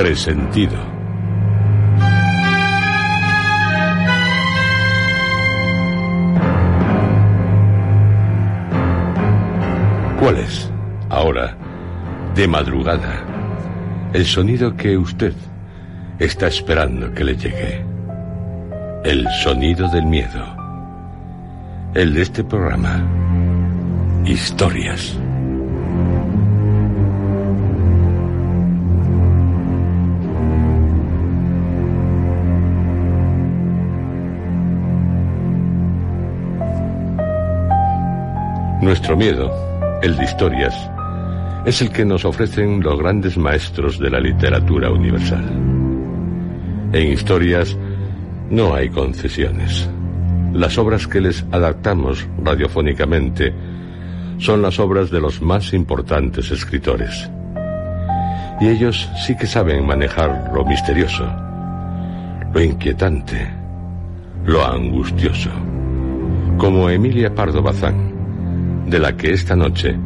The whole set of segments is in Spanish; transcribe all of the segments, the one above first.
presentido. ¿Cuál es, ahora, de madrugada, el sonido que usted está esperando que le llegue? El sonido del miedo. El de este programa. Historias. Nuestro miedo, el de historias, es el que nos ofrecen los grandes maestros de la literatura universal. En historias no hay concesiones. Las obras que les adaptamos radiofónicamente son las obras de los más importantes escritores. Y ellos sí que saben manejar lo misterioso, lo inquietante, lo angustioso, como Emilia Pardo Bazán de la que esta noche,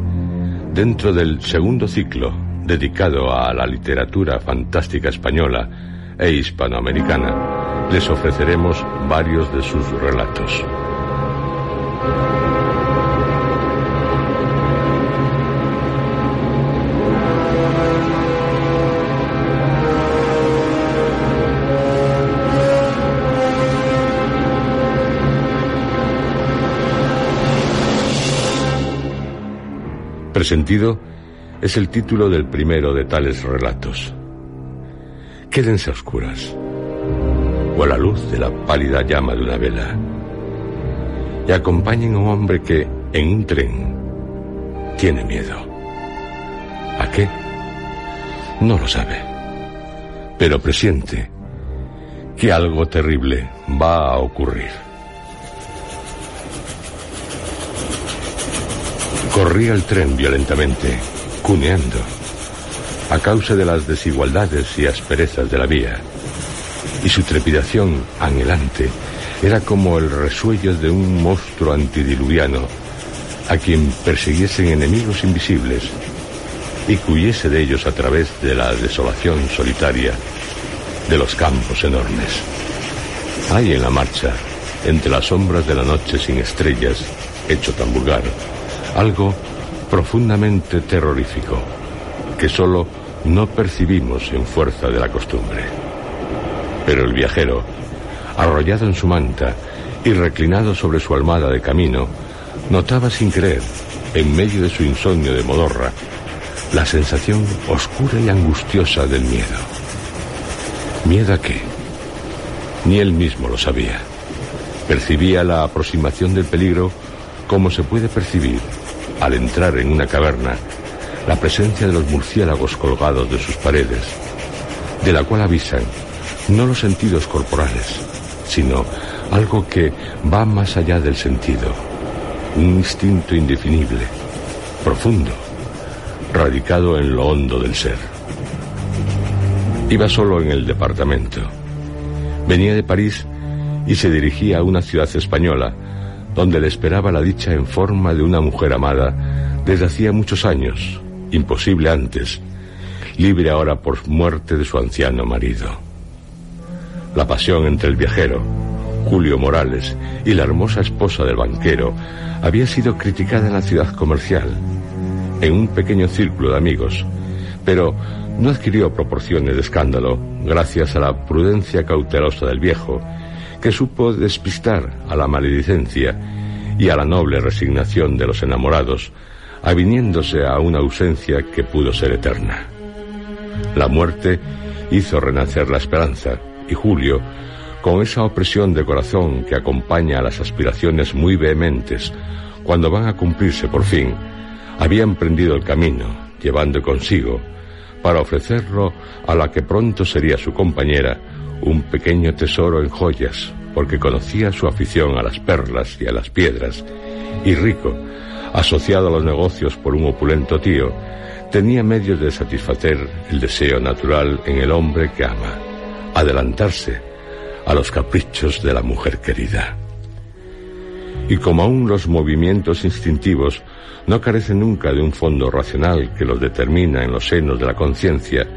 dentro del segundo ciclo dedicado a la literatura fantástica española e hispanoamericana, les ofreceremos varios de sus relatos. Presentido es el título del primero de tales relatos. Quédense a oscuras o a la luz de la pálida llama de una vela y acompañen a un hombre que en un tren tiene miedo. ¿A qué? No lo sabe, pero presiente que algo terrible va a ocurrir. Corría el tren violentamente, cuneando, a causa de las desigualdades y asperezas de la vía, y su trepidación anhelante era como el resuello de un monstruo antidiluviano a quien persiguiesen enemigos invisibles y cuyese de ellos a través de la desolación solitaria de los campos enormes. Hay en la marcha, entre las sombras de la noche sin estrellas, hecho tan vulgar, algo profundamente terrorífico que solo no percibimos en fuerza de la costumbre. Pero el viajero, arrollado en su manta y reclinado sobre su almada de camino, notaba sin creer, en medio de su insomnio de modorra, la sensación oscura y angustiosa del miedo. ¿Miedo a qué? Ni él mismo lo sabía. Percibía la aproximación del peligro como se puede percibir al entrar en una caverna, la presencia de los murciélagos colgados de sus paredes, de la cual avisan no los sentidos corporales, sino algo que va más allá del sentido, un instinto indefinible, profundo, radicado en lo hondo del ser. Iba solo en el departamento. Venía de París y se dirigía a una ciudad española donde le esperaba la dicha en forma de una mujer amada desde hacía muchos años, imposible antes, libre ahora por muerte de su anciano marido. La pasión entre el viajero, Julio Morales, y la hermosa esposa del banquero había sido criticada en la ciudad comercial, en un pequeño círculo de amigos, pero no adquirió proporciones de escándalo gracias a la prudencia cautelosa del viejo, que supo despistar a la maledicencia y a la noble resignación de los enamorados, aviniéndose a una ausencia que pudo ser eterna. La muerte hizo renacer la esperanza, y Julio, con esa opresión de corazón que acompaña a las aspiraciones muy vehementes cuando van a cumplirse por fin, había emprendido el camino, llevando consigo, para ofrecerlo a la que pronto sería su compañera, un pequeño tesoro en joyas, porque conocía su afición a las perlas y a las piedras, y rico, asociado a los negocios por un opulento tío, tenía medios de satisfacer el deseo natural en el hombre que ama, adelantarse a los caprichos de la mujer querida. Y como aún los movimientos instintivos no carecen nunca de un fondo racional que los determina en los senos de la conciencia,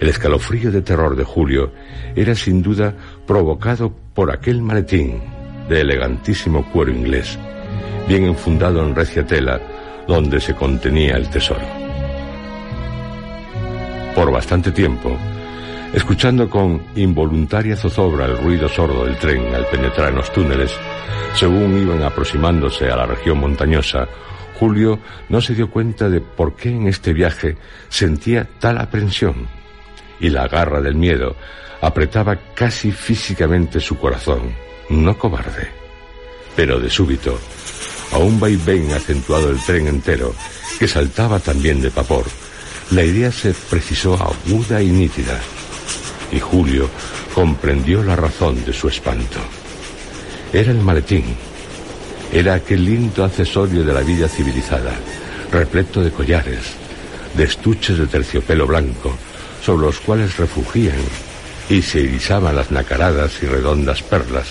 el escalofrío de terror de Julio era sin duda provocado por aquel maletín de elegantísimo cuero inglés, bien enfundado en recia tela, donde se contenía el tesoro. Por bastante tiempo, escuchando con involuntaria zozobra el ruido sordo del tren al penetrar en los túneles, según iban aproximándose a la región montañosa, Julio no se dio cuenta de por qué en este viaje sentía tal aprensión, y la garra del miedo apretaba casi físicamente su corazón, no cobarde, pero de súbito, a un vaivén acentuado del tren entero, que saltaba también de vapor, la idea se precisó aguda y nítida y Julio comprendió la razón de su espanto. Era el maletín. Era aquel lindo accesorio de la vida civilizada, repleto de collares, de estuches de terciopelo blanco, sobre los cuales refugían y se irisaban las nacaradas y redondas perlas,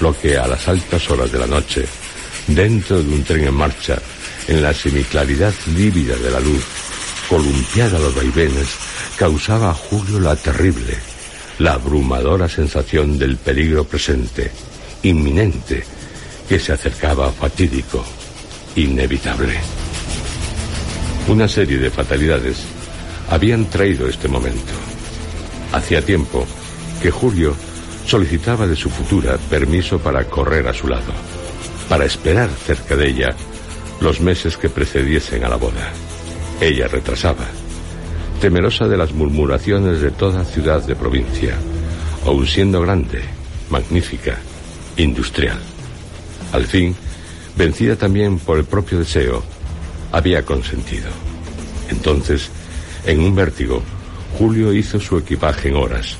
lo que a las altas horas de la noche, dentro de un tren en marcha, en la semiclaridad lívida de la luz, columpiada los vaivenes, causaba a Julio la terrible, la abrumadora sensación del peligro presente, inminente, que se acercaba fatídico, inevitable. Una serie de fatalidades habían traído este momento. Hacía tiempo que Julio solicitaba de su futura permiso para correr a su lado, para esperar cerca de ella los meses que precediesen a la boda. Ella retrasaba temerosa de las murmuraciones de toda ciudad de provincia, aun siendo grande, magnífica, industrial. Al fin, vencida también por el propio deseo, había consentido. Entonces, en un vértigo, Julio hizo su equipaje en horas,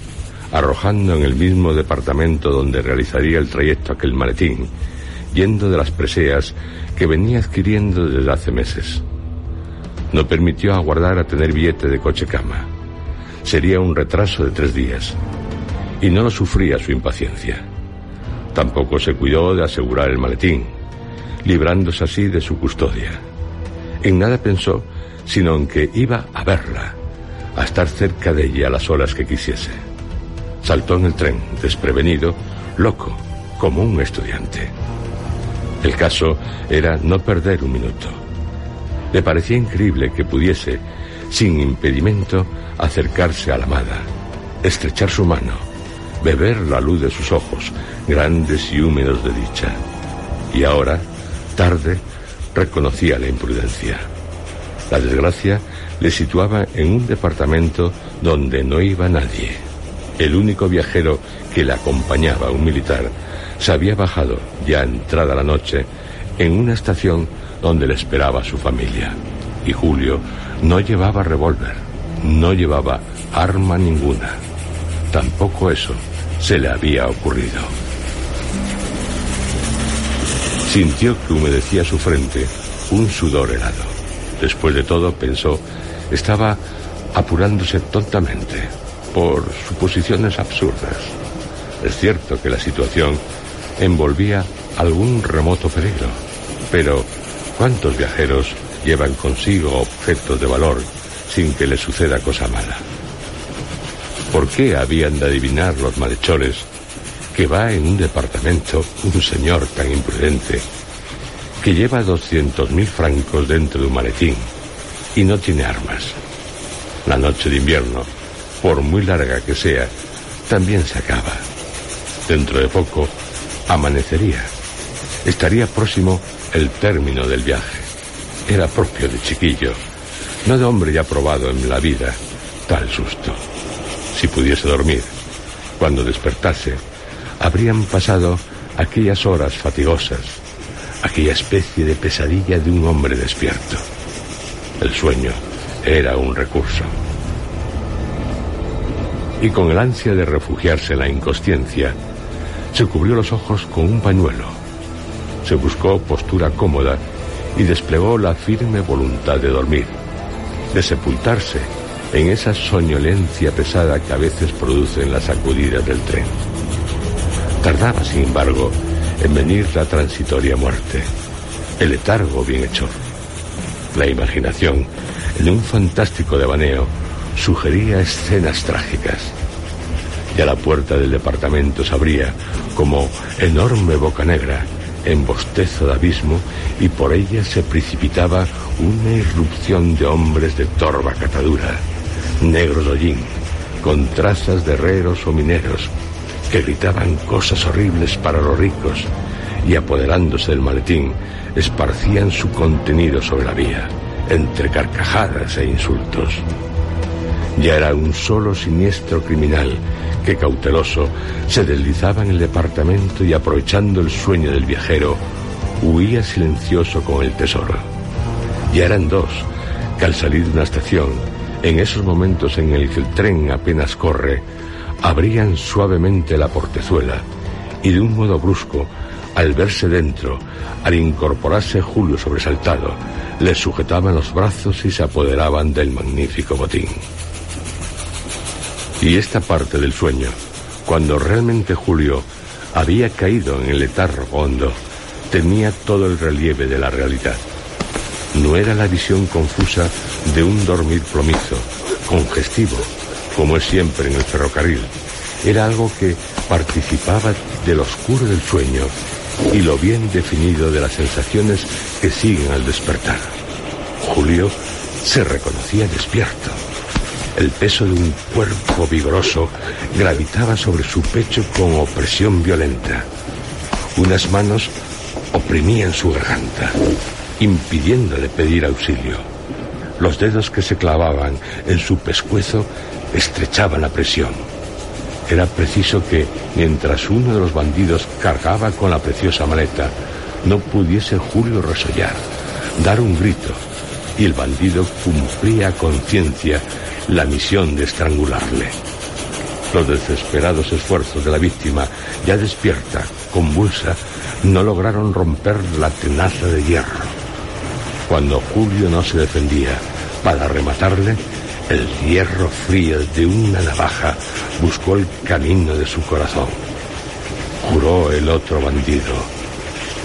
arrojando en el mismo departamento donde realizaría el trayecto aquel maletín, yendo de las preseas que venía adquiriendo desde hace meses no permitió aguardar a tener billete de coche-cama. Sería un retraso de tres días. Y no lo sufría su impaciencia. Tampoco se cuidó de asegurar el maletín, librándose así de su custodia. En nada pensó, sino en que iba a verla, a estar cerca de ella a las horas que quisiese. Saltó en el tren, desprevenido, loco, como un estudiante. El caso era no perder un minuto. Le parecía increíble que pudiese, sin impedimento, acercarse a la amada, estrechar su mano, beber la luz de sus ojos, grandes y húmedos de dicha. Y ahora, tarde, reconocía la imprudencia. La desgracia le situaba en un departamento donde no iba nadie. El único viajero que le acompañaba, un militar, se había bajado, ya entrada la noche, en una estación donde le esperaba su familia. Y Julio no llevaba revólver, no llevaba arma ninguna. Tampoco eso se le había ocurrido. Sintió que humedecía su frente un sudor helado. Después de todo, pensó, estaba apurándose tontamente por suposiciones absurdas. Es cierto que la situación envolvía algún remoto peligro, pero ¿Cuántos viajeros llevan consigo objetos de valor sin que les suceda cosa mala? ¿Por qué habían de adivinar los malhechores que va en un departamento un señor tan imprudente que lleva doscientos mil francos dentro de un maletín y no tiene armas? La noche de invierno, por muy larga que sea, también se acaba. Dentro de poco, amanecería. Estaría próximo el término del viaje. Era propio de chiquillo, no de hombre ya probado en la vida, tal susto. Si pudiese dormir, cuando despertase, habrían pasado aquellas horas fatigosas, aquella especie de pesadilla de un hombre despierto. El sueño era un recurso. Y con el ansia de refugiarse en la inconsciencia, se cubrió los ojos con un pañuelo. Se buscó postura cómoda y desplegó la firme voluntad de dormir, de sepultarse en esa soñolencia pesada que a veces producen las sacudidas del tren. Tardaba, sin embargo, en venir la transitoria muerte, el letargo bienhechor. La imaginación, en un fantástico devaneo, sugería escenas trágicas. Y a la puerta del departamento se abría, como enorme boca negra, en bostezo de abismo, y por ella se precipitaba una irrupción de hombres de torva catadura, negros hollín, con trazas de herreros o mineros, que gritaban cosas horribles para los ricos y apoderándose del maletín, esparcían su contenido sobre la vía, entre carcajadas e insultos. Ya era un solo siniestro criminal que cauteloso se deslizaba en el departamento y aprovechando el sueño del viajero, huía silencioso con el tesoro. Ya eran dos, que al salir de una estación, en esos momentos en el que el tren apenas corre, abrían suavemente la portezuela y de un modo brusco, al verse dentro, al incorporarse Julio sobresaltado, le sujetaban los brazos y se apoderaban del magnífico botín. Y esta parte del sueño, cuando realmente Julio había caído en el letargo hondo, tenía todo el relieve de la realidad. No era la visión confusa de un dormir plomizo, congestivo, como es siempre en el ferrocarril. Era algo que participaba del oscuro del sueño y lo bien definido de las sensaciones que siguen al despertar. Julio se reconocía despierto. El peso de un cuerpo vigoroso gravitaba sobre su pecho con opresión violenta. Unas manos oprimían su garganta, impidiéndole pedir auxilio. Los dedos que se clavaban en su pescuezo estrechaban la presión. Era preciso que, mientras uno de los bandidos cargaba con la preciosa maleta, no pudiese Julio resollar, dar un grito, y el bandido cumplía a conciencia la misión de estrangularle. Los desesperados esfuerzos de la víctima, ya despierta, convulsa, no lograron romper la tenaza de hierro. Cuando Julio no se defendía, para rematarle, el hierro frío de una navaja buscó el camino de su corazón. Juró el otro bandido,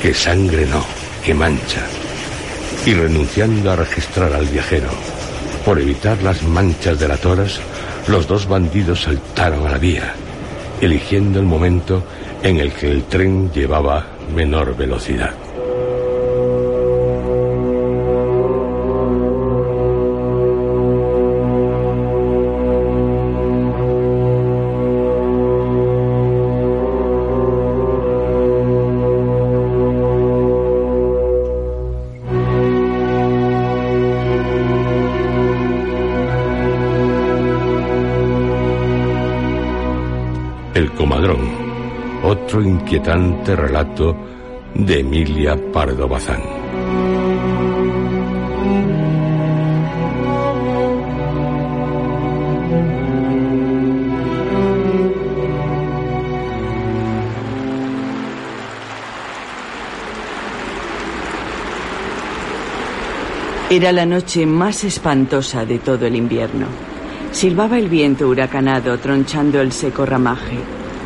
que sangre no, que mancha. Y renunciando a registrar al viajero, por evitar las manchas de delatoras, los dos bandidos saltaron a la vía, eligiendo el momento en el que el tren llevaba menor velocidad. Inquietante relato de Emilia Pardo Bazán. Era la noche más espantosa de todo el invierno. Silbaba el viento huracanado, tronchando el seco ramaje.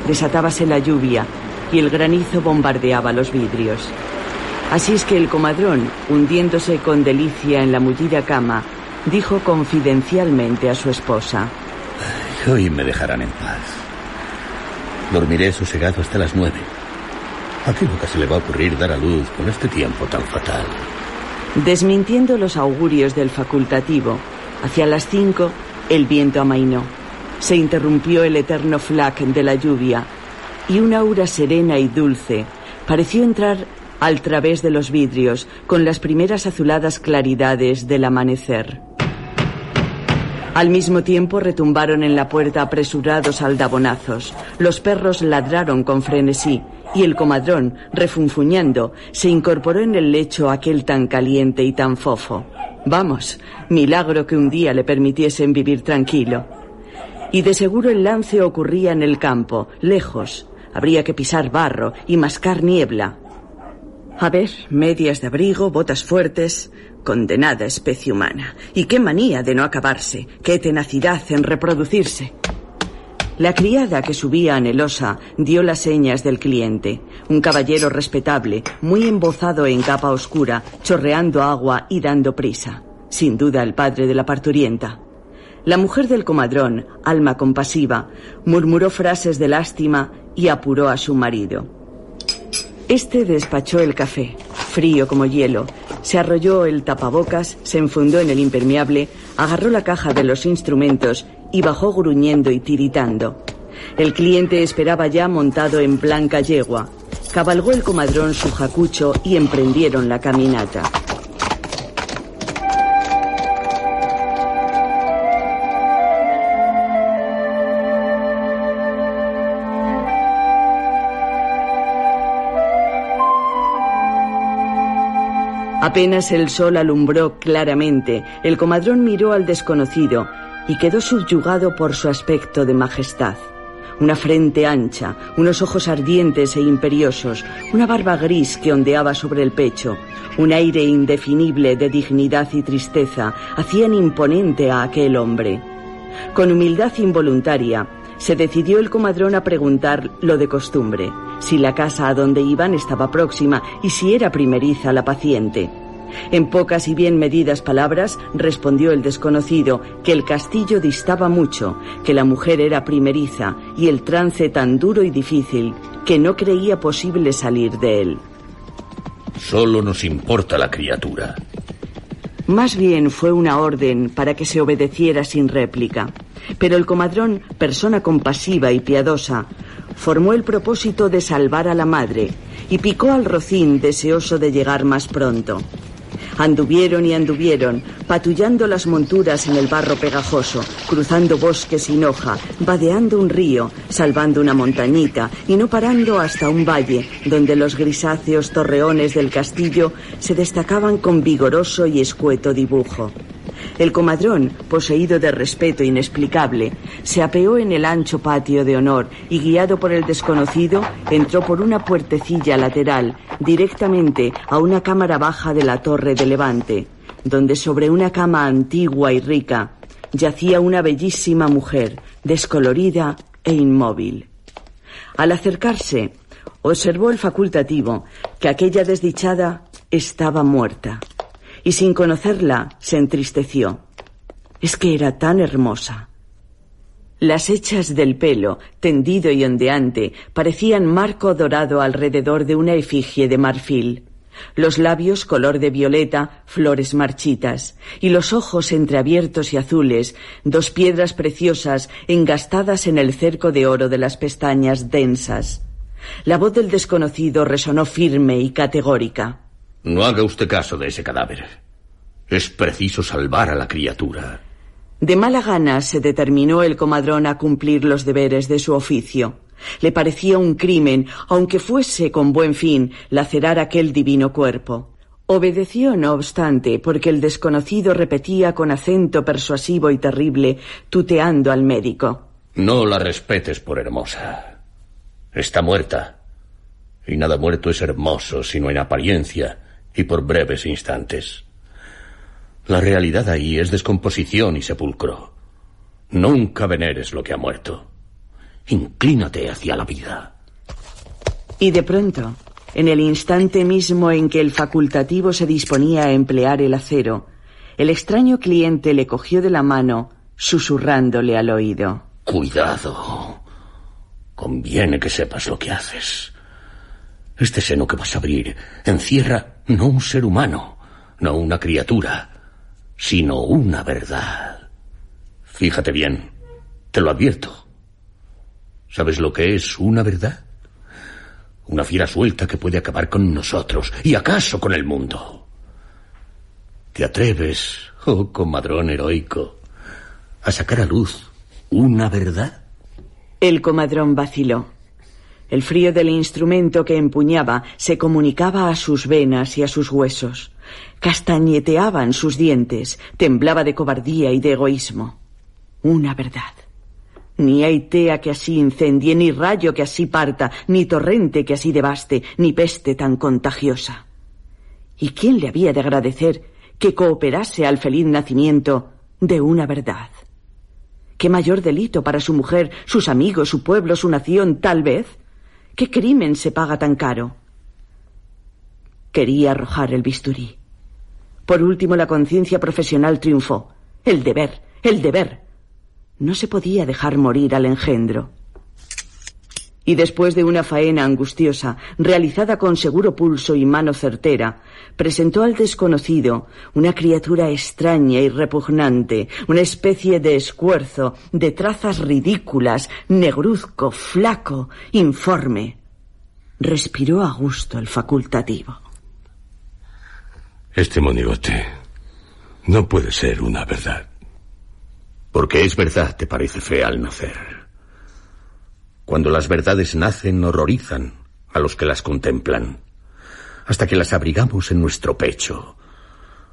Desatábase la lluvia y el granizo bombardeaba los vidrios. Así es que el comadrón, hundiéndose con delicia en la mullida cama, dijo confidencialmente a su esposa. Hoy me dejarán en paz. Dormiré sosegado hasta las nueve. ¿A qué nunca se le va a ocurrir dar a luz con este tiempo tan fatal? Desmintiendo los augurios del facultativo, hacia las cinco El viento amainó. Se interrumpió el eterno flac de la lluvia y una aura serena y dulce pareció entrar al través de los vidrios con las primeras azuladas claridades del amanecer. Al mismo tiempo retumbaron en la puerta apresurados aldabonazos. Los perros ladraron con frenesí y el comadrón, refunfuñando, se incorporó en el lecho aquel tan caliente y tan fofo. Vamos, milagro que un día le permitiesen vivir tranquilo. Y de seguro el lance ocurría en el campo, lejos. Habría que pisar barro y mascar niebla. A ver, medias de abrigo, botas fuertes. Condenada especie humana. Y qué manía de no acabarse, qué tenacidad en reproducirse. La criada que subía anhelosa dio las señas del cliente, un caballero respetable, muy embozado en capa oscura, chorreando agua y dando prisa. Sin duda el padre de la parturienta. La mujer del comadrón, alma compasiva, murmuró frases de lástima y apuró a su marido. Este despachó el café, frío como hielo, se arrolló el tapabocas, se enfundó en el impermeable, agarró la caja de los instrumentos y bajó gruñendo y tiritando. El cliente esperaba ya montado en blanca yegua. Cabalgó el comadrón su jacucho y emprendieron la caminata. Apenas el sol alumbró claramente, el comadrón miró al desconocido y quedó subyugado por su aspecto de majestad. Una frente ancha, unos ojos ardientes e imperiosos, una barba gris que ondeaba sobre el pecho, un aire indefinible de dignidad y tristeza hacían imponente a aquel hombre. Con humildad involuntaria, se decidió el comadrón a preguntar lo de costumbre, si la casa a donde iban estaba próxima y si era primeriza la paciente. En pocas y bien medidas palabras respondió el desconocido que el castillo distaba mucho, que la mujer era primeriza y el trance tan duro y difícil que no creía posible salir de él. Solo nos importa la criatura. Más bien fue una orden para que se obedeciera sin réplica. Pero el comadrón, persona compasiva y piadosa, formó el propósito de salvar a la madre y picó al rocín deseoso de llegar más pronto. Anduvieron y anduvieron, patullando las monturas en el barro pegajoso, cruzando bosques sin hoja, vadeando un río, salvando una montañita y no parando hasta un valle donde los grisáceos torreones del castillo se destacaban con vigoroso y escueto dibujo. El comadrón, poseído de respeto inexplicable, se apeó en el ancho patio de honor y, guiado por el desconocido, entró por una puertecilla lateral directamente a una cámara baja de la torre de Levante, donde sobre una cama antigua y rica yacía una bellísima mujer, descolorida e inmóvil. Al acercarse, observó el facultativo que aquella desdichada estaba muerta y sin conocerla se entristeció. Es que era tan hermosa. Las hechas del pelo, tendido y ondeante, parecían marco dorado alrededor de una efigie de marfil. Los labios color de violeta, flores marchitas, y los ojos entreabiertos y azules, dos piedras preciosas engastadas en el cerco de oro de las pestañas densas. La voz del desconocido resonó firme y categórica. No haga usted caso de ese cadáver. Es preciso salvar a la criatura. De mala gana se determinó el comadrón a cumplir los deberes de su oficio. Le parecía un crimen, aunque fuese con buen fin, lacerar aquel divino cuerpo. Obedeció, no obstante, porque el desconocido repetía con acento persuasivo y terrible, tuteando al médico. No la respetes por hermosa. Está muerta. Y nada muerto es hermoso, sino en apariencia y por breves instantes. La realidad ahí es descomposición y sepulcro. Nunca veneres lo que ha muerto. Inclínate hacia la vida. Y de pronto, en el instante mismo en que el facultativo se disponía a emplear el acero, el extraño cliente le cogió de la mano, susurrándole al oído. Cuidado. Conviene que sepas lo que haces. Este seno que vas a abrir encierra no un ser humano, no una criatura, sino una verdad. Fíjate bien, te lo advierto. ¿Sabes lo que es una verdad? Una fiera suelta que puede acabar con nosotros y acaso con el mundo. ¿Te atreves, oh comadrón heroico, a sacar a luz una verdad? El comadrón vaciló. El frío del instrumento que empuñaba se comunicaba a sus venas y a sus huesos. Castañeteaban sus dientes, temblaba de cobardía y de egoísmo. Una verdad. Ni hay tea que así incendie, ni rayo que así parta, ni torrente que así devaste, ni peste tan contagiosa. ¿Y quién le había de agradecer que cooperase al feliz nacimiento de una verdad? ¿Qué mayor delito para su mujer, sus amigos, su pueblo, su nación, tal vez? ¿Qué crimen se paga tan caro? Quería arrojar el bisturí. Por último, la conciencia profesional triunfó. El deber, el deber. No se podía dejar morir al engendro. Y después de una faena angustiosa, realizada con seguro pulso y mano certera, presentó al desconocido una criatura extraña y repugnante, una especie de escuerzo, de trazas ridículas, negruzco, flaco, informe. Respiró a gusto el facultativo. Este monigote no puede ser una verdad. Porque es verdad, te parece fea al nacer. Cuando las verdades nacen, horrorizan a los que las contemplan, hasta que las abrigamos en nuestro pecho,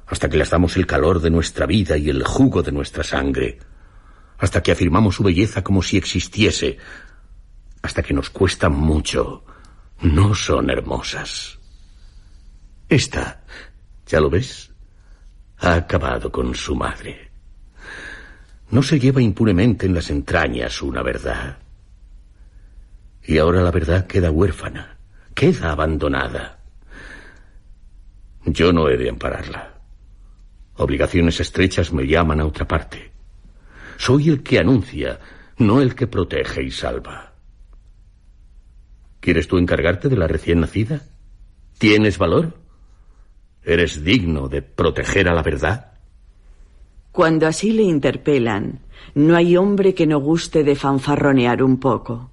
hasta que les damos el calor de nuestra vida y el jugo de nuestra sangre, hasta que afirmamos su belleza como si existiese, hasta que nos cuesta mucho, no son hermosas. Esta, ya lo ves, ha acabado con su madre. No se lleva impunemente en las entrañas una verdad. Y ahora la verdad queda huérfana, queda abandonada. Yo no he de ampararla. Obligaciones estrechas me llaman a otra parte. Soy el que anuncia, no el que protege y salva. ¿Quieres tú encargarte de la recién nacida? ¿Tienes valor? ¿Eres digno de proteger a la verdad? Cuando así le interpelan, no hay hombre que no guste de fanfarronear un poco.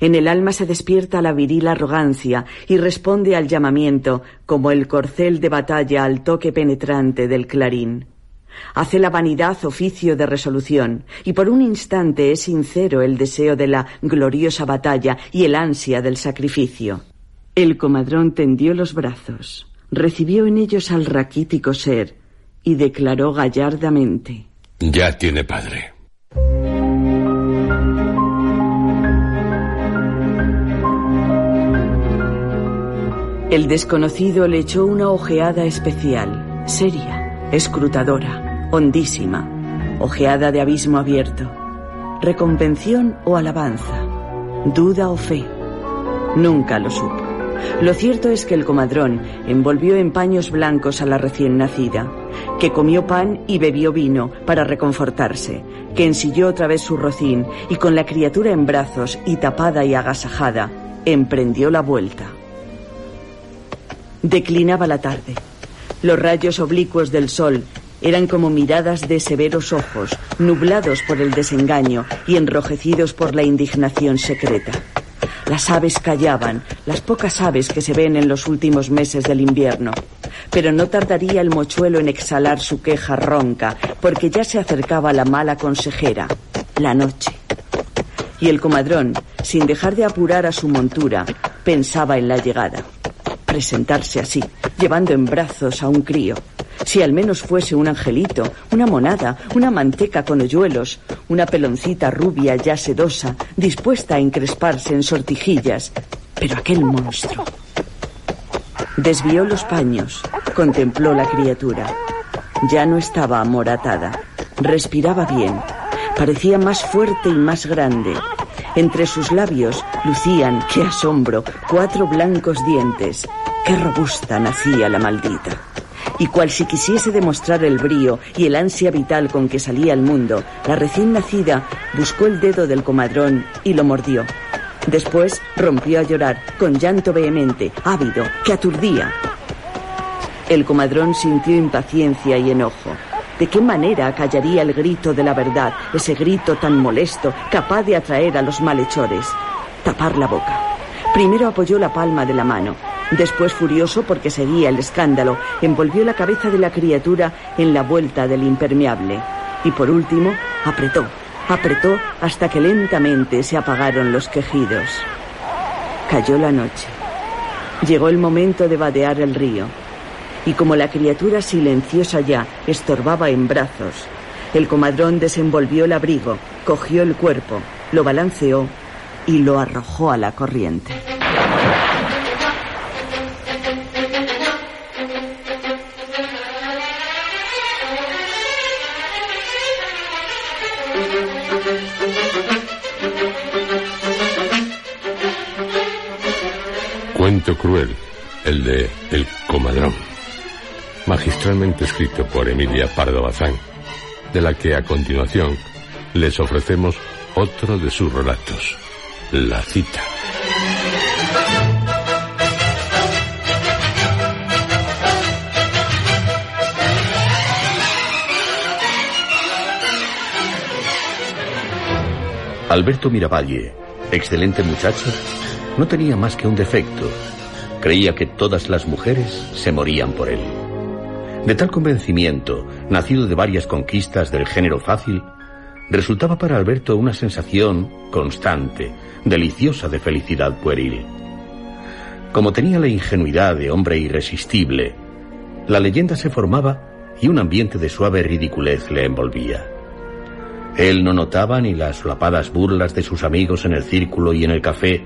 En el alma se despierta la viril arrogancia y responde al llamamiento como el corcel de batalla al toque penetrante del clarín. Hace la vanidad oficio de resolución, y por un instante es sincero el deseo de la gloriosa batalla y el ansia del sacrificio. El comadrón tendió los brazos, recibió en ellos al raquítico ser, y declaró gallardamente. Ya tiene padre. El desconocido le echó una ojeada especial, seria, escrutadora, hondísima, ojeada de abismo abierto. Recompensión o alabanza, duda o fe. Nunca lo supo. Lo cierto es que el comadrón envolvió en paños blancos a la recién nacida, que comió pan y bebió vino para reconfortarse, que ensilló otra vez su rocín y con la criatura en brazos y tapada y agasajada, emprendió la vuelta. Declinaba la tarde. Los rayos oblicuos del sol eran como miradas de severos ojos, nublados por el desengaño y enrojecidos por la indignación secreta. Las aves callaban, las pocas aves que se ven en los últimos meses del invierno. Pero no tardaría el mochuelo en exhalar su queja ronca, porque ya se acercaba la mala consejera, la noche. Y el comadrón, sin dejar de apurar a su montura, pensaba en la llegada. Presentarse así, llevando en brazos a un crío, si al menos fuese un angelito, una monada, una manteca con hoyuelos, una peloncita rubia ya sedosa, dispuesta a encresparse en sortijillas. Pero aquel monstruo. Desvió los paños, contempló la criatura. Ya no estaba amoratada. Respiraba bien. Parecía más fuerte y más grande. Entre sus labios lucían, qué asombro, cuatro blancos dientes. Qué robusta nacía la maldita y cual si quisiese demostrar el brío y el ansia vital con que salía al mundo, la recién nacida buscó el dedo del comadrón y lo mordió. Después rompió a llorar, con llanto vehemente, ávido, que aturdía. El comadrón sintió impaciencia y enojo. ¿De qué manera callaría el grito de la verdad, ese grito tan molesto, capaz de atraer a los malhechores? Tapar la boca. Primero apoyó la palma de la mano. Después, furioso porque seguía el escándalo, envolvió la cabeza de la criatura en la vuelta del impermeable. Y por último, apretó, apretó hasta que lentamente se apagaron los quejidos. Cayó la noche. Llegó el momento de vadear el río. Y como la criatura silenciosa ya estorbaba en brazos, el comadrón desenvolvió el abrigo, cogió el cuerpo, lo balanceó y lo arrojó a la corriente. Cuento cruel, el de El Comadrón, magistralmente escrito por Emilia Pardo Bazán, de la que a continuación les ofrecemos otro de sus relatos, La cita. Alberto Miravalle, excelente muchacho, no tenía más que un defecto. Creía que todas las mujeres se morían por él. De tal convencimiento, nacido de varias conquistas del género fácil, resultaba para Alberto una sensación constante, deliciosa de felicidad pueril. Como tenía la ingenuidad de hombre irresistible, la leyenda se formaba y un ambiente de suave ridiculez le envolvía. Él no notaba ni las solapadas burlas de sus amigos en el círculo y en el café,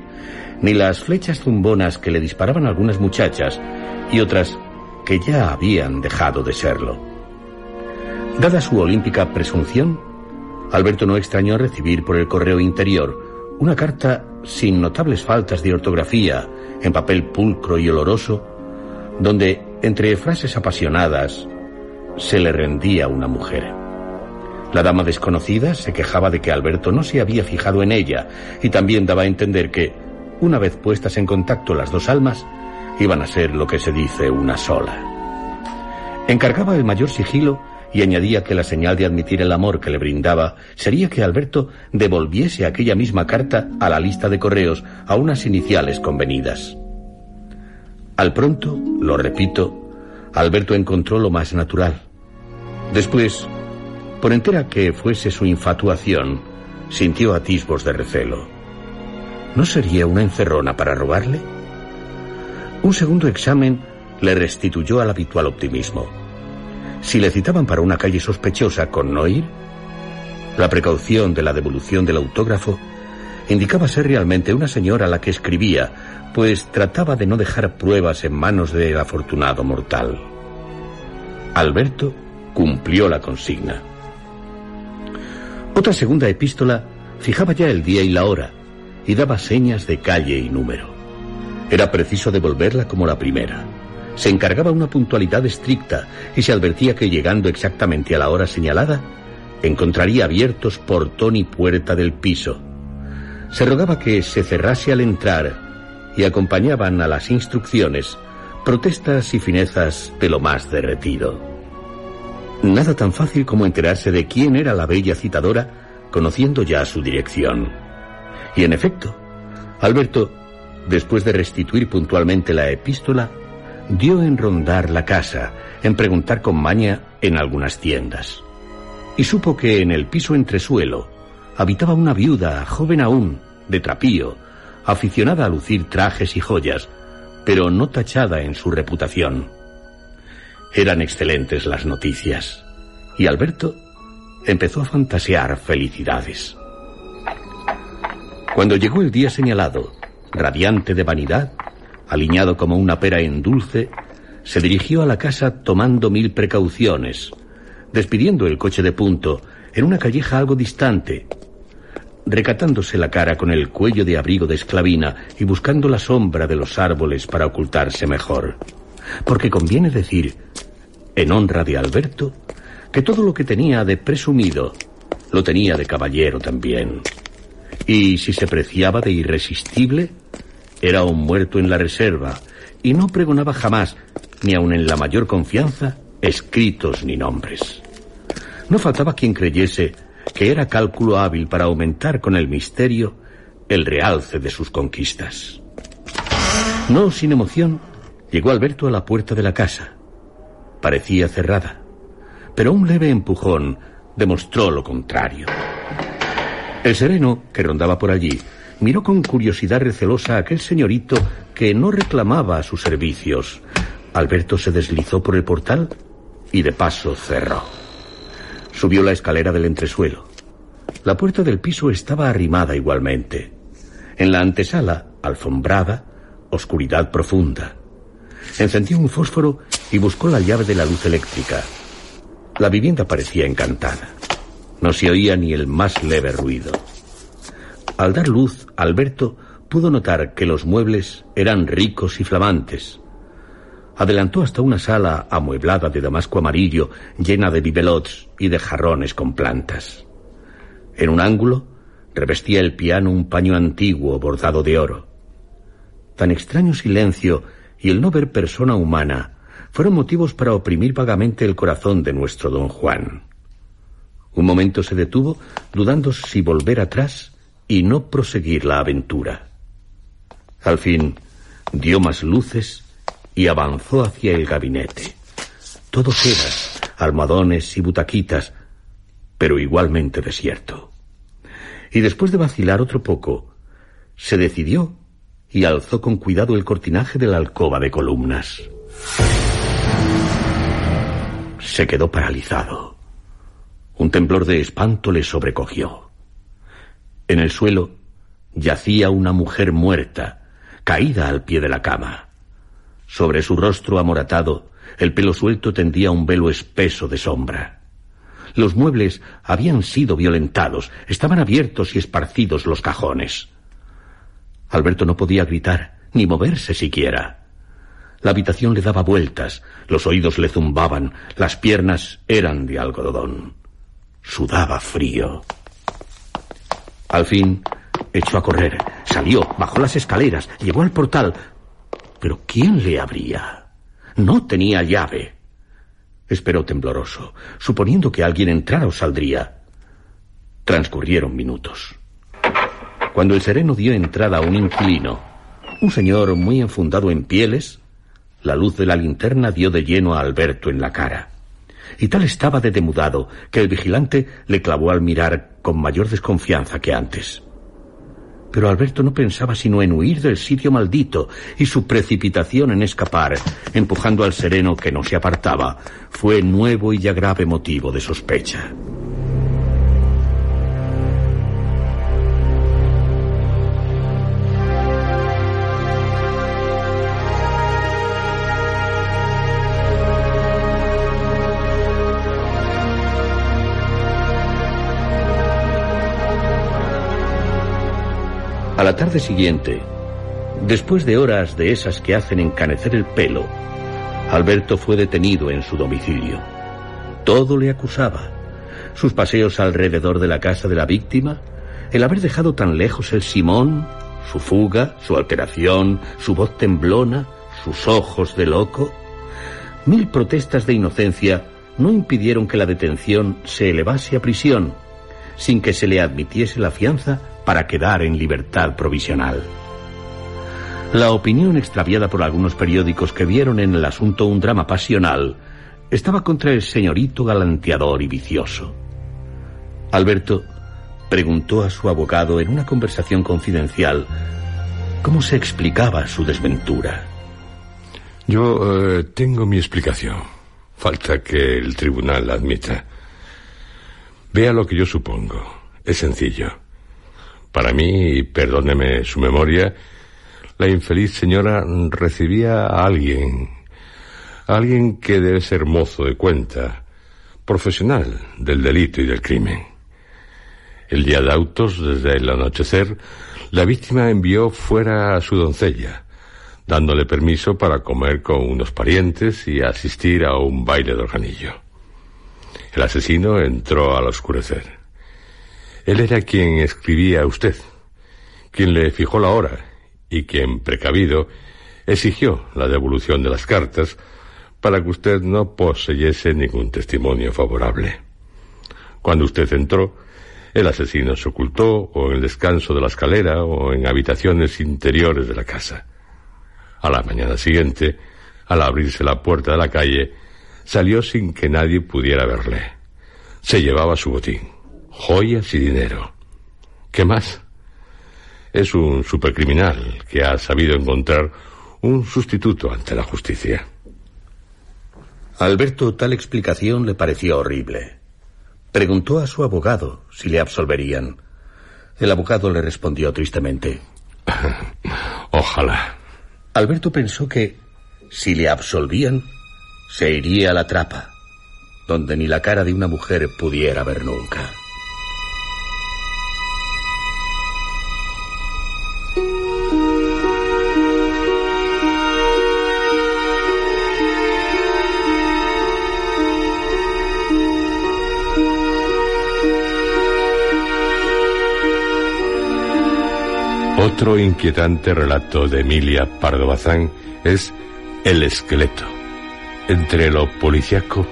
ni las flechas zumbonas que le disparaban algunas muchachas y otras que ya habían dejado de serlo. Dada su olímpica presunción, Alberto no extrañó recibir por el correo interior una carta sin notables faltas de ortografía, en papel pulcro y oloroso, donde, entre frases apasionadas, se le rendía una mujer. La dama desconocida se quejaba de que Alberto no se había fijado en ella y también daba a entender que, una vez puestas en contacto las dos almas, iban a ser lo que se dice una sola. Encargaba el mayor sigilo y añadía que la señal de admitir el amor que le brindaba sería que Alberto devolviese aquella misma carta a la lista de correos a unas iniciales convenidas. Al pronto, lo repito, Alberto encontró lo más natural. Después, por entera que fuese su infatuación, sintió atisbos de recelo. ¿No sería una encerrona para robarle? Un segundo examen le restituyó al habitual optimismo. Si le citaban para una calle sospechosa con no ir, la precaución de la devolución del autógrafo indicaba ser realmente una señora a la que escribía, pues trataba de no dejar pruebas en manos del afortunado mortal. Alberto cumplió la consigna. Otra segunda epístola fijaba ya el día y la hora y daba señas de calle y número. Era preciso devolverla como la primera. Se encargaba una puntualidad estricta y se advertía que llegando exactamente a la hora señalada, encontraría abiertos portón y puerta del piso. Se rogaba que se cerrase al entrar y acompañaban a las instrucciones protestas y finezas de lo más derretido. Nada tan fácil como enterarse de quién era la bella citadora, conociendo ya su dirección. Y en efecto, Alberto, después de restituir puntualmente la epístola, dio en rondar la casa, en preguntar con maña en algunas tiendas. Y supo que en el piso entresuelo habitaba una viuda, joven aún, de trapío, aficionada a lucir trajes y joyas, pero no tachada en su reputación. Eran excelentes las noticias. Y Alberto empezó a fantasear felicidades. Cuando llegó el día señalado, radiante de vanidad, aliñado como una pera en dulce, se dirigió a la casa tomando mil precauciones, despidiendo el coche de punto en una calleja algo distante, recatándose la cara con el cuello de abrigo de esclavina y buscando la sombra de los árboles para ocultarse mejor. Porque conviene decir en honra de Alberto, que todo lo que tenía de presumido lo tenía de caballero también. Y si se preciaba de irresistible, era un muerto en la reserva y no pregonaba jamás, ni aun en la mayor confianza, escritos ni nombres. No faltaba quien creyese que era cálculo hábil para aumentar con el misterio el realce de sus conquistas. No sin emoción, llegó Alberto a la puerta de la casa. Parecía cerrada, pero un leve empujón demostró lo contrario. El sereno, que rondaba por allí, miró con curiosidad recelosa a aquel señorito que no reclamaba sus servicios. Alberto se deslizó por el portal y de paso cerró. Subió la escalera del entresuelo. La puerta del piso estaba arrimada igualmente. En la antesala, alfombrada, oscuridad profunda. Encendió un fósforo y buscó la llave de la luz eléctrica. La vivienda parecía encantada. No se oía ni el más leve ruido. Al dar luz, Alberto pudo notar que los muebles eran ricos y flamantes. Adelantó hasta una sala amueblada de damasco amarillo, llena de bibelots y de jarrones con plantas. En un ángulo revestía el piano un paño antiguo bordado de oro. Tan extraño silencio y el no ver persona humana fueron motivos para oprimir vagamente el corazón de nuestro don Juan. Un momento se detuvo, dudando si volver atrás y no proseguir la aventura. Al fin dio más luces y avanzó hacia el gabinete. Todo sedas, almohadones y butaquitas, pero igualmente desierto. Y después de vacilar otro poco, se decidió y alzó con cuidado el cortinaje de la alcoba de columnas. Se quedó paralizado. Un temblor de espanto le sobrecogió. En el suelo yacía una mujer muerta, caída al pie de la cama. Sobre su rostro amoratado, el pelo suelto tendía un velo espeso de sombra. Los muebles habían sido violentados, estaban abiertos y esparcidos los cajones. Alberto no podía gritar, ni moverse siquiera. La habitación le daba vueltas, los oídos le zumbaban, las piernas eran de algodón. Sudaba frío. Al fin, echó a correr, salió, bajó las escaleras, llegó al portal. Pero ¿quién le abría? No tenía llave. Esperó tembloroso, suponiendo que alguien entrara o saldría. Transcurrieron minutos. Cuando el sereno dio entrada a un inquilino, un señor muy enfundado en pieles, la luz de la linterna dio de lleno a Alberto en la cara y tal estaba de demudado que el vigilante le clavó al mirar con mayor desconfianza que antes. Pero Alberto no pensaba sino en huir del sitio maldito y su precipitación en escapar, empujando al sereno que no se apartaba, fue nuevo y ya grave motivo de sospecha. La tarde siguiente, después de horas de esas que hacen encanecer el pelo, Alberto fue detenido en su domicilio. Todo le acusaba. Sus paseos alrededor de la casa de la víctima, el haber dejado tan lejos el Simón, su fuga, su alteración, su voz temblona, sus ojos de loco. Mil protestas de inocencia no impidieron que la detención se elevase a prisión, sin que se le admitiese la fianza para quedar en libertad provisional. La opinión extraviada por algunos periódicos que vieron en el asunto un drama pasional estaba contra el señorito galanteador y vicioso. Alberto preguntó a su abogado en una conversación confidencial cómo se explicaba su desventura. Yo eh, tengo mi explicación. Falta que el tribunal la admita. Vea lo que yo supongo. Es sencillo. Para mí, perdóneme su memoria, la infeliz señora recibía a alguien, alguien que debe ser mozo de cuenta, profesional del delito y del crimen. El día de autos, desde el anochecer, la víctima envió fuera a su doncella, dándole permiso para comer con unos parientes y asistir a un baile de organillo. El asesino entró al oscurecer. Él era quien escribía a usted, quien le fijó la hora y quien, precavido, exigió la devolución de las cartas para que usted no poseyese ningún testimonio favorable. Cuando usted entró, el asesino se ocultó o en el descanso de la escalera o en habitaciones interiores de la casa. A la mañana siguiente, al abrirse la puerta de la calle, salió sin que nadie pudiera verle. Se llevaba su botín, joyas y dinero. ¿Qué más? Es un supercriminal que ha sabido encontrar un sustituto ante la justicia. Alberto tal explicación le pareció horrible. Preguntó a su abogado si le absolverían. El abogado le respondió tristemente. Ojalá. Alberto pensó que, si le absolvían, se iría a la trapa, donde ni la cara de una mujer pudiera ver nunca. Otro inquietante relato de Emilia Pardo Bazán es El esqueleto, entre lo policiaco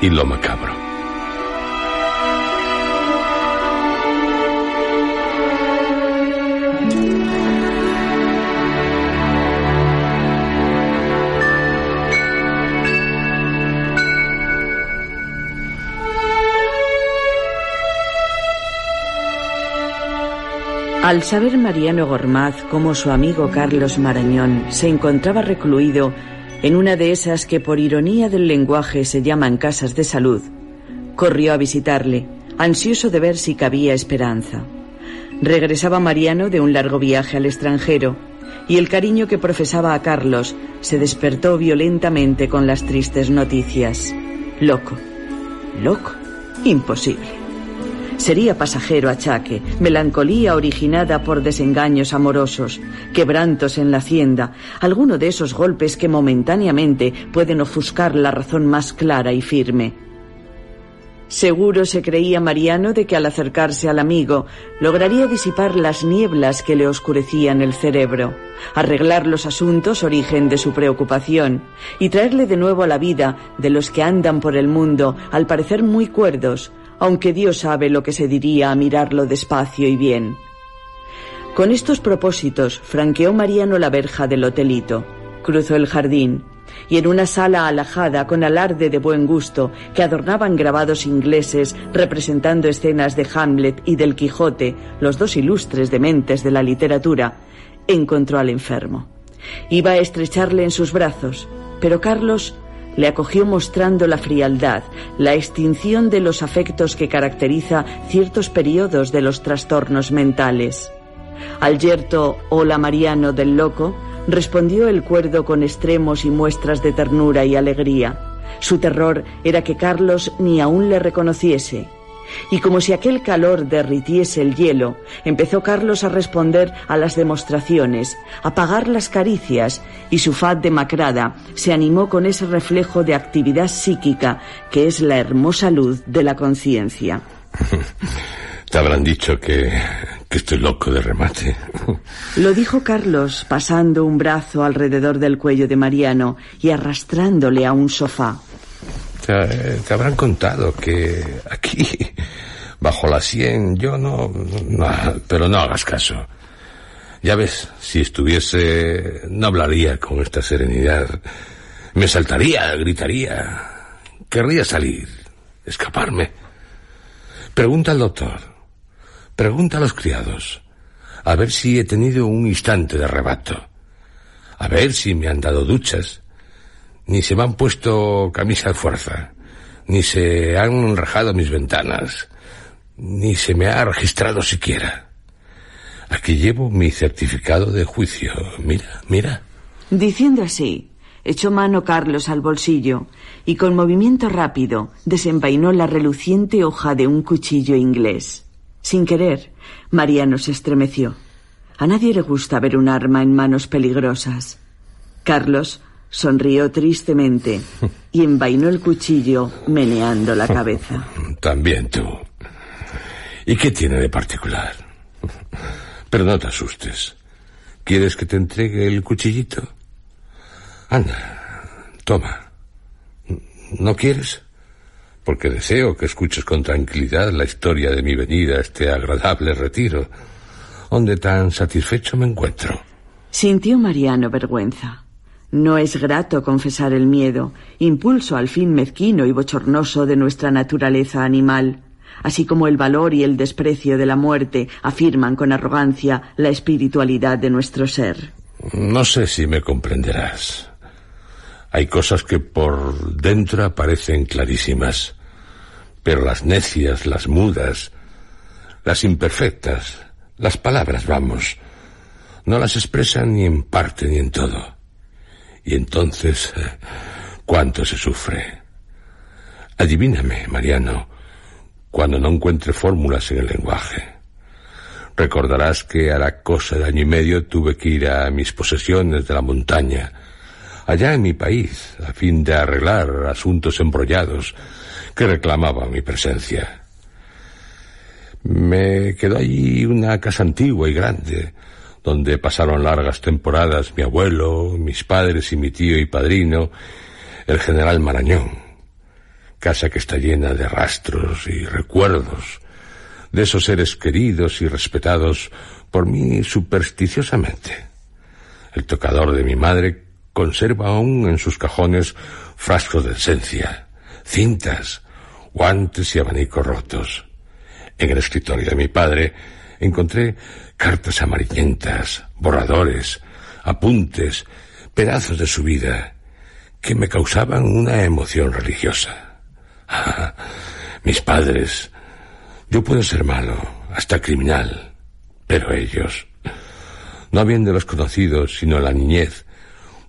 y lo macabro. Al saber Mariano Gormaz cómo su amigo Carlos Marañón se encontraba recluido en una de esas que por ironía del lenguaje se llaman casas de salud, corrió a visitarle, ansioso de ver si cabía esperanza. Regresaba Mariano de un largo viaje al extranjero y el cariño que profesaba a Carlos se despertó violentamente con las tristes noticias. Loco. Loco. Imposible. Sería pasajero achaque, melancolía originada por desengaños amorosos, quebrantos en la hacienda, alguno de esos golpes que momentáneamente pueden ofuscar la razón más clara y firme. Seguro se creía Mariano de que al acercarse al amigo lograría disipar las nieblas que le oscurecían el cerebro, arreglar los asuntos origen de su preocupación y traerle de nuevo a la vida de los que andan por el mundo al parecer muy cuerdos, aunque Dios sabe lo que se diría a mirarlo despacio y bien. Con estos propósitos franqueó Mariano la verja del hotelito, cruzó el jardín, y en una sala alajada con alarde de buen gusto que adornaban grabados ingleses representando escenas de Hamlet y del Quijote, los dos ilustres dementes de la literatura, encontró al enfermo. Iba a estrecharle en sus brazos, pero Carlos le acogió mostrando la frialdad, la extinción de los afectos que caracteriza ciertos periodos de los trastornos mentales. Al yerto Hola Mariano del loco respondió el cuerdo con extremos y muestras de ternura y alegría. Su terror era que Carlos ni aún le reconociese y como si aquel calor derritiese el hielo, empezó Carlos a responder a las demostraciones, a pagar las caricias, y su faz demacrada se animó con ese reflejo de actividad psíquica que es la hermosa luz de la conciencia. Te habrán dicho que, que estoy loco de remate. Lo dijo Carlos, pasando un brazo alrededor del cuello de Mariano y arrastrándole a un sofá. Te, habrán contado que aquí, bajo la sien, yo no, no, Pero no hagas caso. Ya ves, si estuviese, no hablaría con esta serenidad. Me saltaría, gritaría. Querría salir, escaparme. Pregunta al doctor. Pregunta a los criados. A ver si he tenido un instante de arrebato. A ver si me han dado duchas ni se me han puesto camisa de fuerza, ni se han rajado mis ventanas, ni se me ha registrado siquiera. Aquí llevo mi certificado de juicio. Mira, mira. Diciendo así, echó mano Carlos al bolsillo y con movimiento rápido desenvainó la reluciente hoja de un cuchillo inglés. Sin querer, Mariano se estremeció. A nadie le gusta ver un arma en manos peligrosas. Carlos Sonrió tristemente y envainó el cuchillo meneando la cabeza. También tú. ¿Y qué tiene de particular? Pero no te asustes. ¿Quieres que te entregue el cuchillito? Anda, toma. ¿No quieres? porque deseo que escuches con tranquilidad la historia de mi venida a este agradable retiro, donde tan satisfecho me encuentro. Sintió Mariano vergüenza. No es grato confesar el miedo, impulso al fin mezquino y bochornoso de nuestra naturaleza animal, así como el valor y el desprecio de la muerte afirman con arrogancia la espiritualidad de nuestro ser. No sé si me comprenderás. Hay cosas que por dentro aparecen clarísimas, pero las necias, las mudas, las imperfectas, las palabras, vamos, no las expresan ni en parte ni en todo. Y entonces, ¿cuánto se sufre? Adivíname, Mariano, cuando no encuentre fórmulas en el lenguaje. Recordarás que a la cosa de año y medio tuve que ir a mis posesiones de la montaña, allá en mi país, a fin de arreglar asuntos embrollados que reclamaban mi presencia. Me quedó allí una casa antigua y grande, donde pasaron largas temporadas mi abuelo, mis padres y mi tío y padrino, el general Marañón. Casa que está llena de rastros y recuerdos de esos seres queridos y respetados por mí supersticiosamente. El tocador de mi madre conserva aún en sus cajones frascos de esencia, cintas, guantes y abanicos rotos. En el escritorio de mi padre encontré cartas amarillentas, borradores, apuntes, pedazos de su vida, que me causaban una emoción religiosa. Mis padres. Yo puedo ser malo, hasta criminal, pero ellos, no habiéndolos conocido sino en la niñez,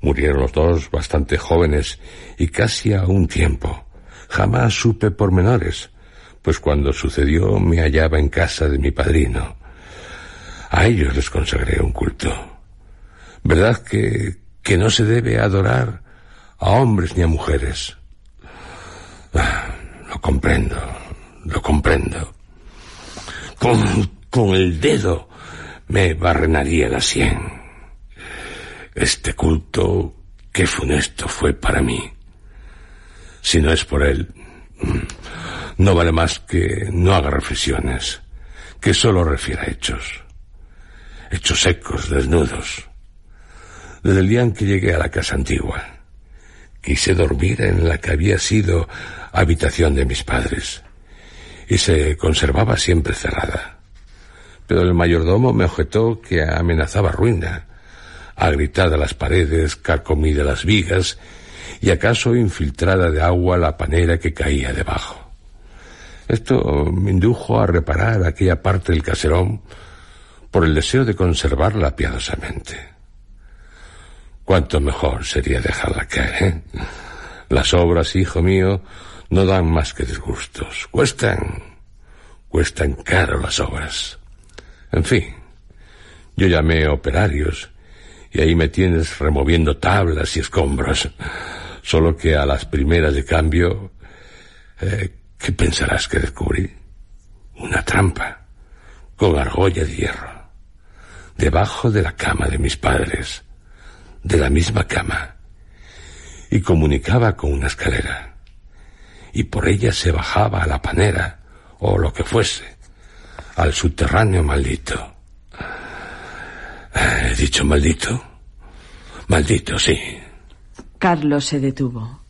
murieron los dos bastante jóvenes y casi a un tiempo. Jamás supe pormenores, pues cuando sucedió me hallaba en casa de mi padrino. A ellos les consagré un culto. ¿Verdad que, que no se debe adorar a hombres ni a mujeres? Ah, lo comprendo, lo comprendo. Con, con el dedo me barrenaría la sien. Este culto, qué funesto fue para mí. Si no es por él, no vale más que no haga reflexiones, que solo refiera hechos hechos secos, desnudos. Desde el día en que llegué a la casa antigua, quise dormir en la que había sido habitación de mis padres, y se conservaba siempre cerrada. Pero el mayordomo me objetó que amenazaba ruina, agritada las paredes, carcomida las vigas, y acaso infiltrada de agua la panera que caía debajo. Esto me indujo a reparar aquella parte del caserón por el deseo de conservarla piadosamente. Cuánto mejor sería dejarla caer. ¿eh? Las obras, hijo mío, no dan más que disgustos. Cuestan, cuestan caro las obras. En fin, yo llamé operarios y ahí me tienes removiendo tablas y escombros. Solo que a las primeras de cambio, eh, ¿qué pensarás que descubrí? Una trampa con argolla de hierro debajo de la cama de mis padres, de la misma cama, y comunicaba con una escalera, y por ella se bajaba a la panera, o lo que fuese, al subterráneo maldito. ¿He dicho maldito? Maldito, sí. Carlos se detuvo.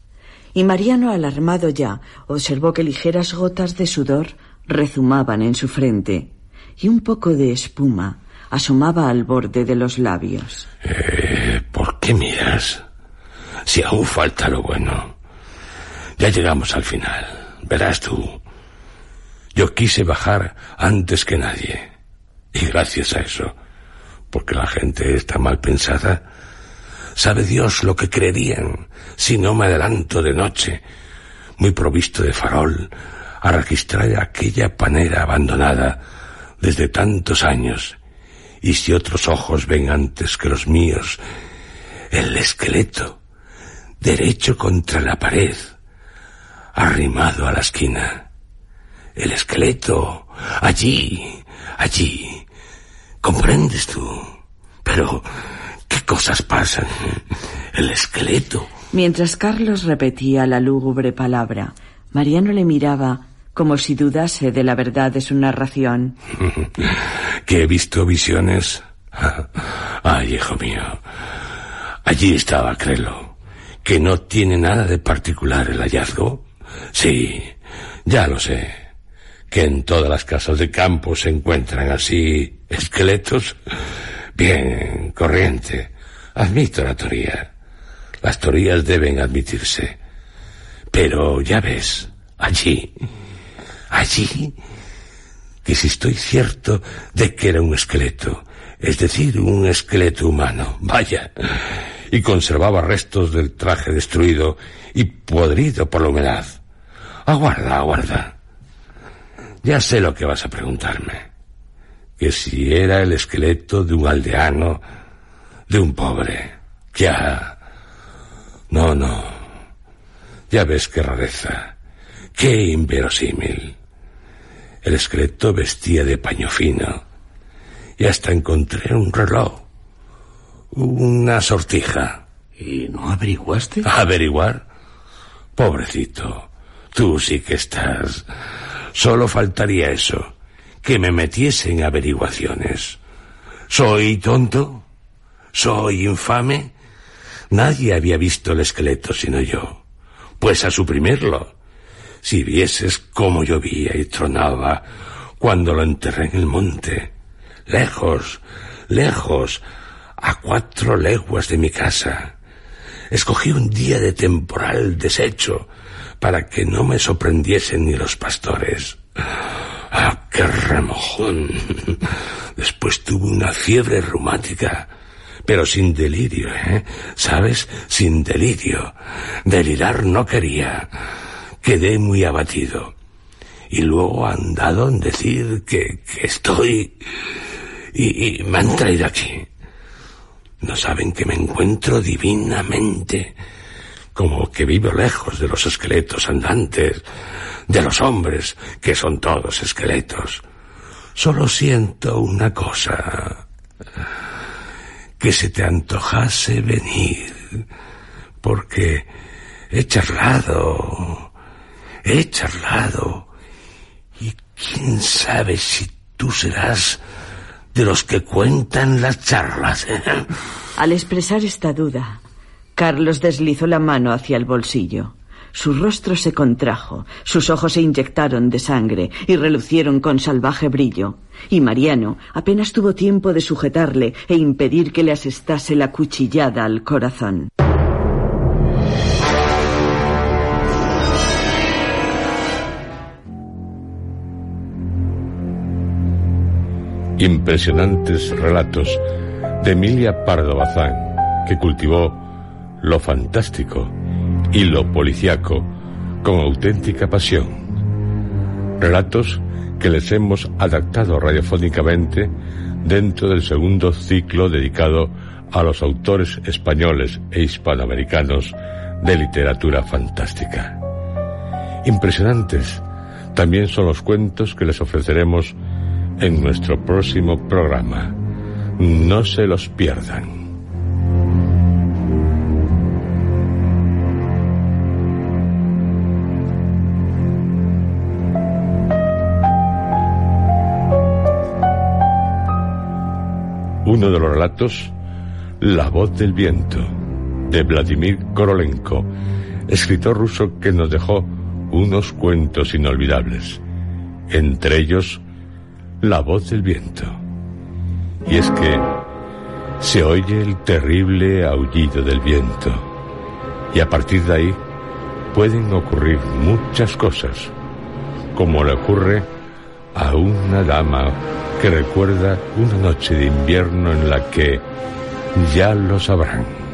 Y Mariano, alarmado ya, observó que ligeras gotas de sudor rezumaban en su frente y un poco de espuma asomaba al borde de los labios. Eh, ¿Por qué miras? Si aún falta lo bueno. Ya llegamos al final. Verás tú. Yo quise bajar antes que nadie. Y gracias a eso, porque la gente está mal pensada, sabe Dios lo que creerían si no me adelanto de noche, muy provisto de farol, a registrar aquella panera abandonada desde tantos años y si otros ojos ven antes que los míos, el esqueleto, derecho contra la pared, arrimado a la esquina. El esqueleto, allí, allí. ¿Comprendes tú? Pero, ¿qué cosas pasan? El esqueleto. Mientras Carlos repetía la lúgubre palabra, Mariano le miraba como si dudase de la verdad de su narración. que he visto visiones. Ay, hijo mío. Allí estaba Crelo. Que no tiene nada de particular el hallazgo. Sí, ya lo sé. Que en todas las casas de campo se encuentran así esqueletos. Bien, corriente. Admito la teoría. Las teorías deben admitirse. Pero ya ves, allí, allí, que si estoy cierto de que era un esqueleto, es decir, un esqueleto humano, vaya, y conservaba restos del traje destruido y podrido por la humedad. Aguarda, aguarda. Ya sé lo que vas a preguntarme. Que si era el esqueleto de un aldeano, de un pobre. Ya. No, no. Ya ves qué rareza. Qué inverosímil. El esqueleto vestía de paño fino. Y hasta encontré un reloj. Una sortija. ¿Y no averiguaste? ¿Averiguar? Pobrecito. Tú sí que estás. Solo faltaría eso. Que me metiese en averiguaciones. ¿Soy tonto? ¿Soy infame? Nadie había visto el esqueleto sino yo. Pues a suprimirlo. Si vieses cómo llovía y tronaba cuando lo enterré en el monte. Lejos, lejos, a cuatro leguas de mi casa. Escogí un día de temporal deshecho para que no me sorprendiesen ni los pastores. ¡Ah, qué remojón! Después tuve una fiebre reumática pero sin delirio, ¿eh? ¿Sabes? Sin delirio. Delirar no quería. Quedé muy abatido. Y luego han dado en decir que, estoy... Y me han traído aquí. No saben que me encuentro divinamente, como que vivo lejos de los esqueletos andantes, de los hombres, que son todos esqueletos. Solo siento una cosa que se te antojase venir, porque he charlado, he charlado, y quién sabe si tú serás de los que cuentan las charlas. ¿eh? Al expresar esta duda, Carlos deslizó la mano hacia el bolsillo. Su rostro se contrajo, sus ojos se inyectaron de sangre y relucieron con salvaje brillo, y Mariano apenas tuvo tiempo de sujetarle e impedir que le asestase la cuchillada al corazón. Impresionantes relatos de Emilia Pardo Bazán, que cultivó lo fantástico y lo policíaco con auténtica pasión. Relatos que les hemos adaptado radiofónicamente dentro del segundo ciclo dedicado a los autores españoles e hispanoamericanos de literatura fantástica. Impresionantes también son los cuentos que les ofreceremos en nuestro próximo programa. No se los pierdan. Uno de los relatos, La voz del viento, de Vladimir Korolenko, escritor ruso que nos dejó unos cuentos inolvidables, entre ellos La voz del viento. Y es que se oye el terrible aullido del viento, y a partir de ahí pueden ocurrir muchas cosas, como le ocurre a una dama que recuerda una noche de invierno en la que ya lo sabrán.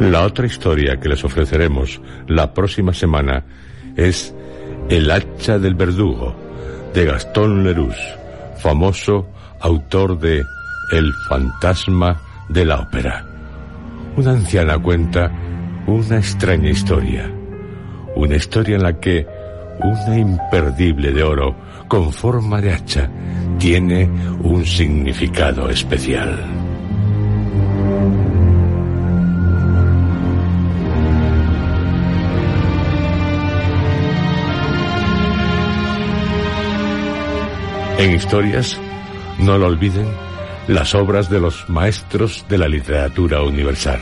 La otra historia que les ofreceremos la próxima semana es El hacha del verdugo, de Gastón Leroux, famoso autor de El fantasma de la ópera. Una anciana cuenta una extraña historia una historia en la que una imperdible de oro con forma de hacha tiene un significado especial. En historias, no lo olviden, las obras de los maestros de la literatura universal.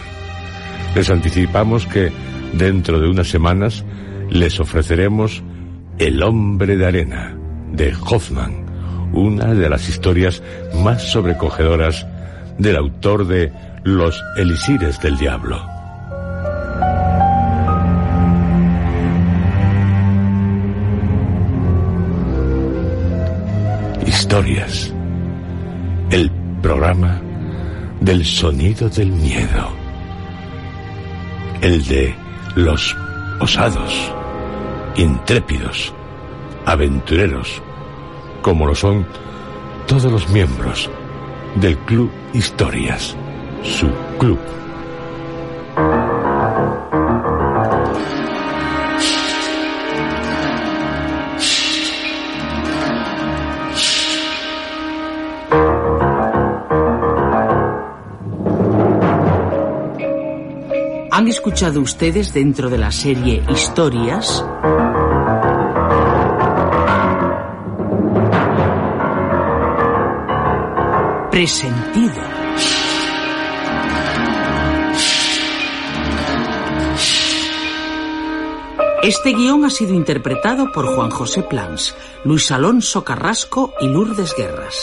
Les anticipamos que dentro de unas semanas les ofreceremos El hombre de arena de Hoffman, una de las historias más sobrecogedoras del autor de Los elixires del diablo. Historias. El programa del sonido del miedo. El de los osados, intrépidos, aventureros, como lo son todos los miembros del Club Historias, su club. Escuchado ustedes dentro de la serie Historias? Presentido. Este guion ha sido interpretado por Juan José Plans, Luis Alonso Carrasco y Lourdes Guerras.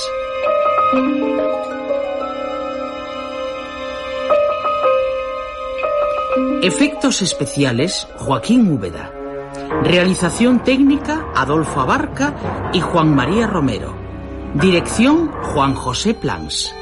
Efectos especiales, Joaquín Úbeda. Realización técnica, Adolfo Abarca y Juan María Romero. Dirección, Juan José Plans.